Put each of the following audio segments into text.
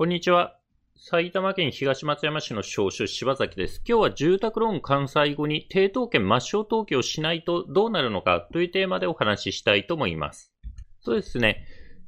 こんにちは。埼玉県東松山市の商主柴崎です。今日は住宅ローン完済後に抵当権抹消登記をしないとどうなるのかというテーマでお話ししたいと思います。そうですね。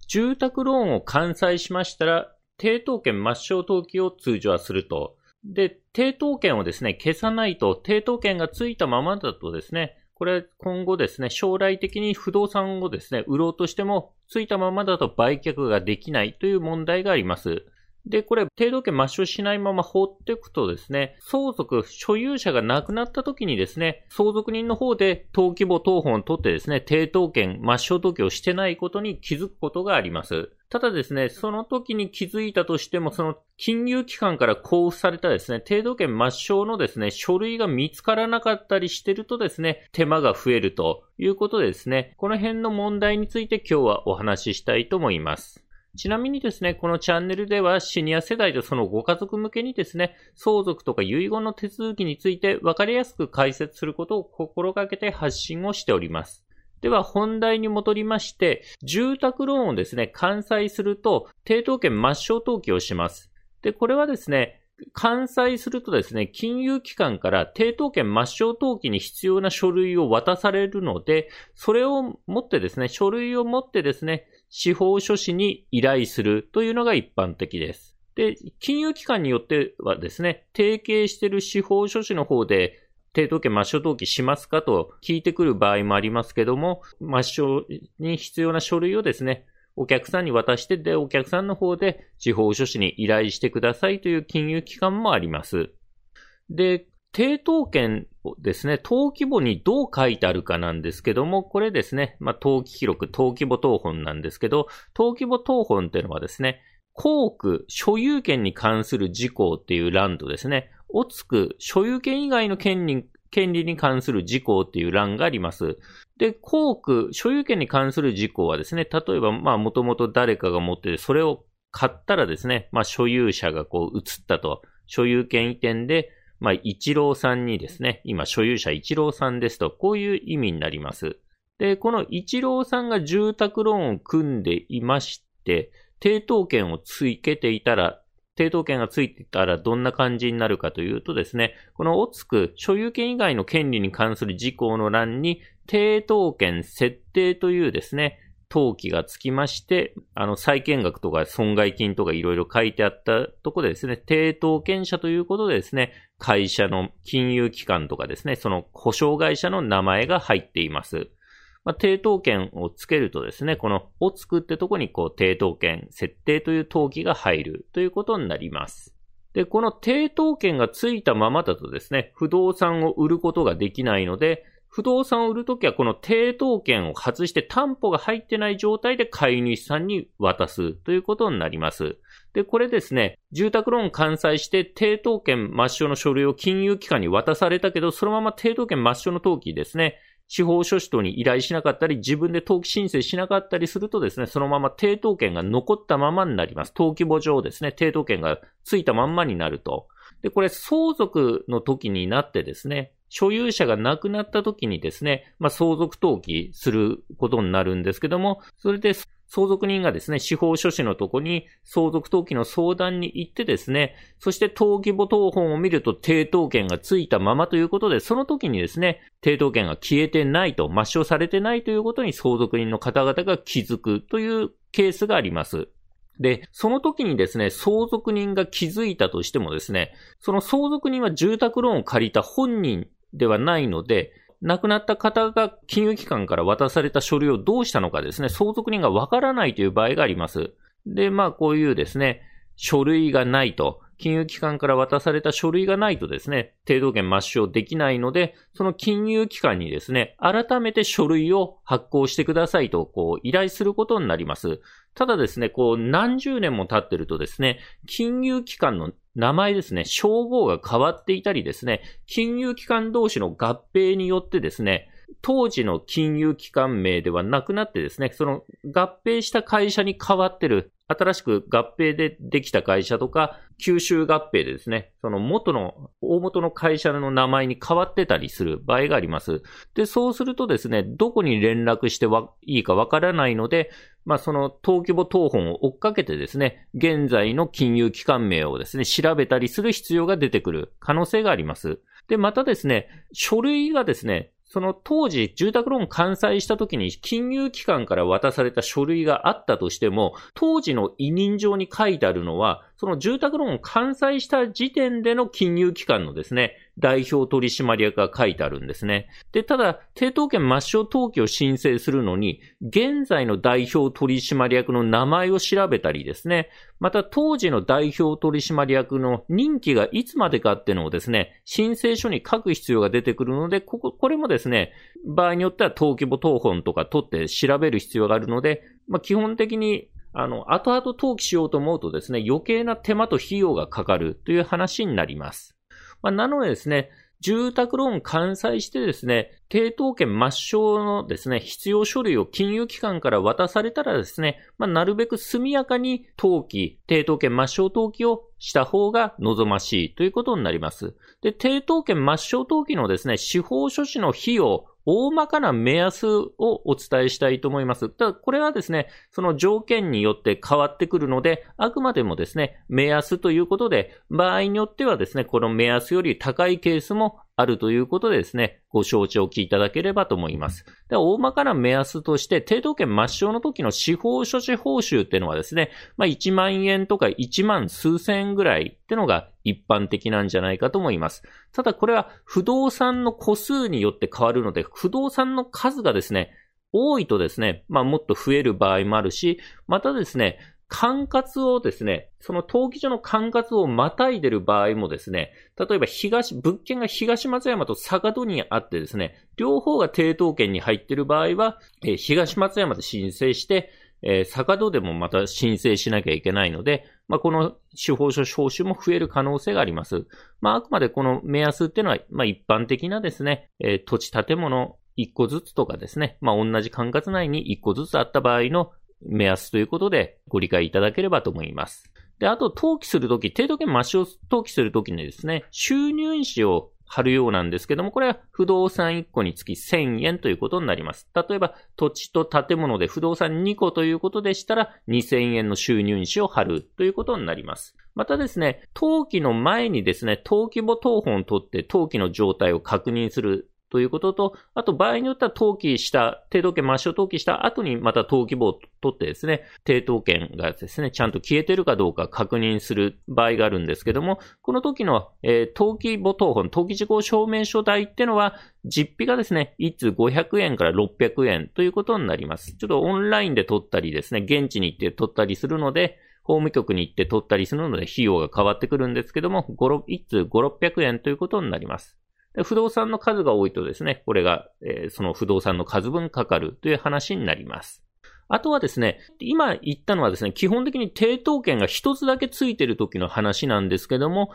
住宅ローンを完済しましたら、抵当権抹消登記を通常はすると。で、抵当権をですね、消さないと、抵当権がついたままだとですね、これ今後ですね、将来的に不動産をですね、売ろうとしても、ついたままだと売却ができないという問題があります。で、これ、程度権抹消しないまま放っていくとですね、相続、所有者が亡くなった時にですね、相続人の方で登記簿等本を取ってですね、抵当権抹消登記をしてないことに気づくことがあります。ただですね、その時に気づいたとしても、その金融機関から交付されたですね、程度権抹消のですね、書類が見つからなかったりしてるとですね、手間が増えるということでですね、この辺の問題について今日はお話ししたいと思います。ちなみにですね、このチャンネルではシニア世代とそのご家族向けにですね、相続とか遺言の手続きについて分かりやすく解説することを心がけて発信をしております。では本題に戻りまして、住宅ローンをですね、完済すると、抵当権抹消登記をします。で、これはですね、完済するとですね、金融機関から抵当権抹消登記に必要な書類を渡されるので、それを持ってですね、書類を持ってですね、司法書士に依頼するというのが一般的です。で、金融機関によってはですね、提携している司法書士の方で、抵当権抹消登記しますかと聞いてくる場合もありますけども、抹消に必要な書類をですね、お客さんに渡して、で、お客さんの方で司法書士に依頼してくださいという金融機関もあります。で、抵当権をですね、登記簿にどう書いてあるかなんですけども、これですね、まあ、登記記録、登記簿等本なんですけど、登記簿等本っていうのはですね、公区、所有権に関する事項っていう欄とですね、をつく、所有権以外の権利権利に関する事項っていう欄があります。で、公区、所有権に関する事項はですね、例えば、まあ、もともと誰かが持ってて、それを買ったらですね、まあ、所有者がこう移ったと、所有権移転で、まあ、一郎さんにですね、今所有者一郎さんですと、こういう意味になります。で、この一郎さんが住宅ローンを組んでいまして、抵当権をつけていたら、抵当権がついていたらどんな感じになるかというとですね、このおつく所有権以外の権利に関する事項の欄に、抵当権設定というですね、登記がつきまして、あの、債権額とか損害金とかいろいろ書いてあったところでですね、抵当権者ということでですね、会社の金融機関とかですね、その保証会社の名前が入っています。まあ、抵当権をつけるとですね、このをつくってとこにこう、抵当権設定という登記が入るということになります。で、この抵当権がついたままだとですね、不動産を売ることができないので、不動産を売るときはこの抵当権を外して担保が入ってない状態で買い主さんに渡すということになります。で、これですね、住宅ローン完済して抵当権抹消の書類を金融機関に渡されたけど、そのまま抵当権抹消の登記ですね、司法書士等に依頼しなかったり、自分で登記申請しなかったりするとですね、そのまま抵当権が残ったままになります。登記簿上ですね、抵当権がついたまんまになると。で、これ相続の時になってですね、所有者が亡くなった時にですね、まあ、相続登記することになるんですけども、それで相続人がですね、司法書士のとこに相続登記の相談に行ってですね、そして登記簿等本を見ると抵当権がついたままということで、その時にですね、抵当権が消えてないと、抹消されてないということに相続人の方々が気づくというケースがあります。で、その時にですね、相続人が気づいたとしてもですね、その相続人は住宅ローンを借りた本人ではないので、亡くなった方が金融機関から渡された書類をどうしたのかですね、相続人がわからないという場合があります。で、まあこういうですね、書類がないと、金融機関から渡された書類がないとですね、程度権抹消できないので、その金融機関にですね、改めて書類を発行してくださいと、こう、依頼することになります。ただですね、こう、何十年も経ってるとですね、金融機関の名前ですね、称号が変わっていたりですね、金融機関同士の合併によってですね、当時の金融機関名ではなくなってですね、その合併した会社に変わってる新しく合併でできた会社とか、吸収合併でですね、その元の、大元の会社の名前に変わってたりする場合があります。で、そうするとですね、どこに連絡していいかわからないので、まあ、その登記簿謄本を追っかけてですね、現在の金融機関名をですね、調べたりする必要が出てくる可能性があります。で、またですね、書類がですね、その当時、住宅ローン完済した時に金融機関から渡された書類があったとしても、当時の委任状に書いてあるのは、その住宅ローン完済した時点での金融機関のですね、代表取締役が書いてあるんですね。で、ただ、抵当権抹消登記を申請するのに、現在の代表取締役の名前を調べたりですね、また当時の代表取締役の任期がいつまでかっていうのをですね、申請書に書く必要が出てくるので、ここ、これもですね、ですね場合によっては登記簿謄本とか取って調べる必要があるので、まあ、基本的にあの、後々登記しようと思うとですね、余計な手間と費用がかかるという話になります。まあ、なのでですね、住宅ローン完済してですね、抵当権抹消のですね、必要書類を金融機関から渡されたらですね、まあ、なるべく速やかに登記、抵当権抹消登記をした方が望ましいということになります。で、抵当権抹消登記のですね、司法書士の費用、大まかな目安をお伝えしたいと思います。ただ、これはですね、その条件によって変わってくるので、あくまでもですね、目安ということで、場合によってはですね、この目安より高いケースもあるということでですね、ご承知おきいただければと思います。で大まかな目安として、抵当権抹消の時の司法書士報酬っていうのはですね、まあ1万円とか1万数千円ぐらいってのが一般的なんじゃないかと思います。ただこれは不動産の個数によって変わるので、不動産の数がですね、多いとですね、まあもっと増える場合もあるし、またですね、管轄をですね、その登記所の管轄をまたいでる場合もですね、例えば東、物件が東松山と坂戸にあってですね、両方が抵当権に入ってる場合は、えー、東松山で申請して、えー、坂戸でもまた申請しなきゃいけないので、まあ、この司法書招集も増える可能性があります。まあ、あくまでこの目安っていうのは、まあ、一般的なですね、えー、土地建物一個ずつとかですね、まあ、同じ管轄内に一個ずつあった場合の目安ということでご理解いただければと思います。で、あと、登記するとき、程度権抹消登記するときにですね、収入印紙を貼るようなんですけども、これは不動産1個につき1000円ということになります。例えば、土地と建物で不動産2個ということでしたら、2000円の収入印紙を貼るということになります。またですね、登記の前にですね、登記簿謄本を取って登記の状態を確認するということと、あと場合によっては登記した、抵当権抹消登記した後にまた登記簿を取ってですね、抵当権がですね、ちゃんと消えてるかどうか確認する場合があるんですけども、この時の、えー、登記簿等本、登記事項証明書代ってのは、実費がですね、1通500円から600円ということになります。ちょっとオンラインで取ったりですね、現地に行って取ったりするので、法務局に行って取ったりするので費用が変わってくるんですけども、1通5、600円ということになります。不動産の数が多いとですね、これが、えー、その不動産の数分かかるという話になります。あとはですね、今言ったのはですね、基本的に抵当権が一つだけついてる時の話なんですけども、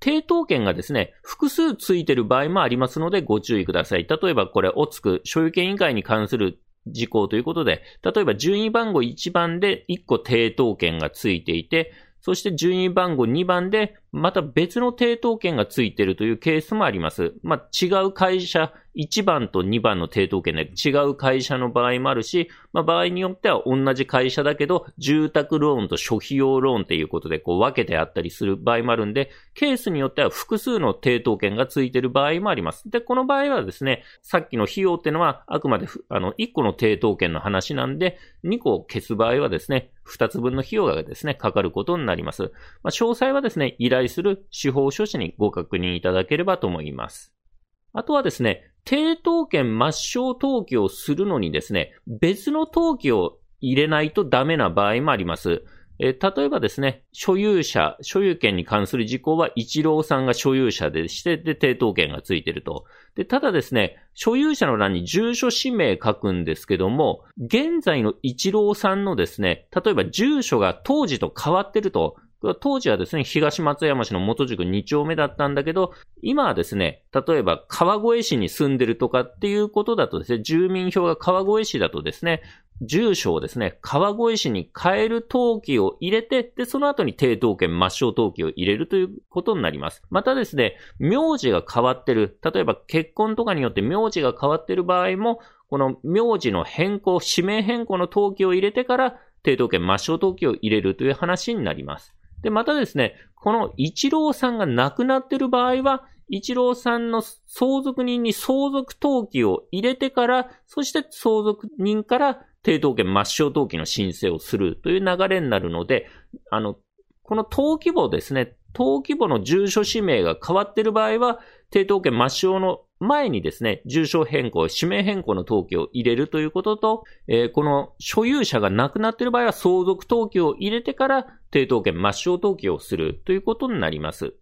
抵当権がですね、複数ついてる場合もありますのでご注意ください。例えばこれ、おつく、所有権以外に関する事項ということで、例えば順位番号1番で1個抵当権がついていて、そして順位番号2番でまた別の抵当権がついているというケースもあります。まあ、違う会社、1番と2番の抵当権で違う会社の場合もあるし、まあ、場合によっては同じ会社だけど、住宅ローンと諸費用ローンっていうことでこう分けてあったりする場合もあるんで、ケースによっては複数の抵当権がついている場合もあります。で、この場合はですね、さっきの費用っていうのはあくまであの1個の抵当権の話なんで、2個を消す場合はですね、2つ分の費用がですね、かかることになります。まあ、詳細はですね、依頼する司法書士にご確認いただければと思います。あとはですね、抵当権抹消登記をするのにですね、別の登記を入れないとダメな場合もあります。え例えばですね、所有者、所有権に関する事項は一郎さんが所有者でして、で、抵当権がついてると。で、ただですね、所有者の欄に住所氏名書くんですけども、現在の一郎さんのですね、例えば住所が当時と変わってると、当時はですね、東松山市の元宿2丁目だったんだけど、今はですね、例えば川越市に住んでるとかっていうことだとですね、住民票が川越市だとですね、住所をですね、川越市に変える登記を入れて、で、その後に抵当権抹消登記を入れるということになります。またですね、名字が変わってる。例えば結婚とかによって名字が変わってる場合も、この名字の変更、指名変更の登記を入れてから、抵当権抹消登記を入れるという話になります。で、またですね、この一郎さんが亡くなってる場合は、一郎さんの相続人に相続登記を入れてから、そして相続人から抵当権抹消登記の申請をするという流れになるので、あの、この登記簿ですね、登記簿の住所氏名が変わっている場合は、抵当権抹消の前にですね、住所変更、氏名変更の登記を入れるということと、えー、この所有者が亡くなっている場合は相続登記を入れてから抵当権抹消登記をするということになります。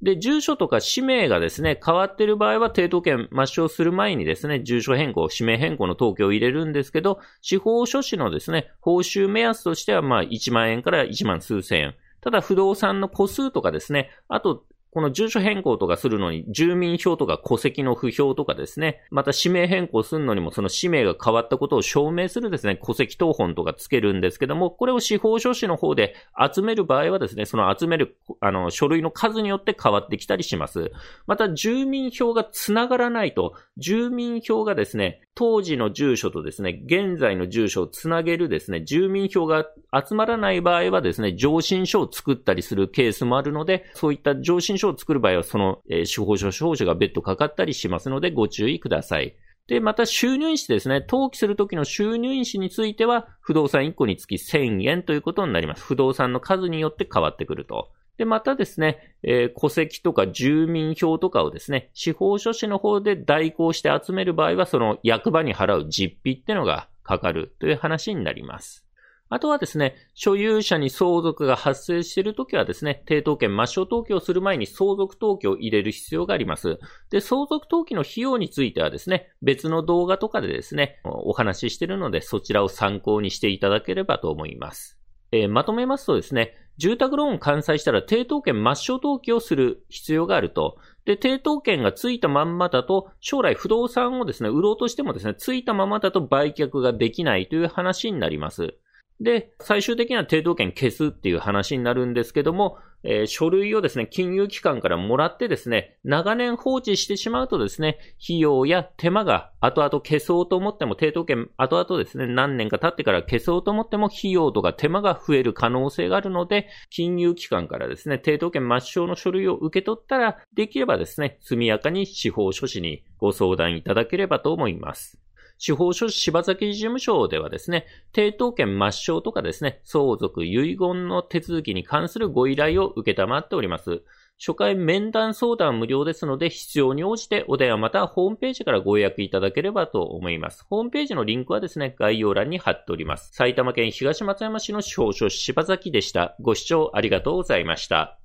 で、住所とか氏名がですね、変わっている場合は、抵当権抹消する前にですね、住所変更、氏名変更の登記を入れるんですけど、司法書士のですね、報酬目安としては、まあ、1万円から1万数千円。ただ、不動産の個数とかですね、あと、この住所変更とかするのに、住民票とか戸籍の不評とかですね、また氏名変更するのにもその氏名が変わったことを証明するですね、戸籍謄本とかつけるんですけども、これを司法書士の方で集める場合はですね、その集める、あの、書類の数によって変わってきたりします。また、住民票がつながらないと、住民票がですね、当時の住所とですね、現在の住所をつなげるですね、住民票が集まらない場合はですね、上申書を作ったりするケースもあるので、そういった上申書を作る場合は、その、えー、司法書、司法書が別途かかったりしますので、ご注意ください。で、また収入印紙ですね。登記するときの収入印紙については、不動産1個につき1000円ということになります。不動産の数によって変わってくると。で、またですね、えー、戸籍とか住民票とかをですね、司法書士の方で代行して集める場合は、その役場に払う実費ってのがかかるという話になります。あとはですね、所有者に相続が発生しているときはですね、抵当権抹消登記をする前に相続登記を入れる必要があります。で、相続登記の費用についてはですね、別の動画とかでですね、お話ししているので、そちらを参考にしていただければと思います。えー、まとめますとですね、住宅ローンを完済したら抵当権抹消登記をする必要があると。で、抵当権がついたまんまだと、将来不動産をですね、売ろうとしてもですね、ついたままだと売却ができないという話になります。で、最終的には抵当権消すっていう話になるんですけども、えー、書類をですね、金融機関からもらってですね、長年放置してしまうとですね、費用や手間が後々消そうと思っても、抵当権後々ですね、何年か経ってから消そうと思っても、費用とか手間が増える可能性があるので、金融機関からですね、抵当権抹消の書類を受け取ったら、できればですね、速やかに司法書士にご相談いただければと思います。司法書士柴崎事務所ではですね、抵当権抹消とかですね、相続遺言の手続きに関するご依頼を受けたまっております。初回面談相談無料ですので、必要に応じてお電話またホームページからご予約いただければと思います。ホームページのリンクはですね、概要欄に貼っております。埼玉県東松山市の司法書士柴崎でした。ご視聴ありがとうございました。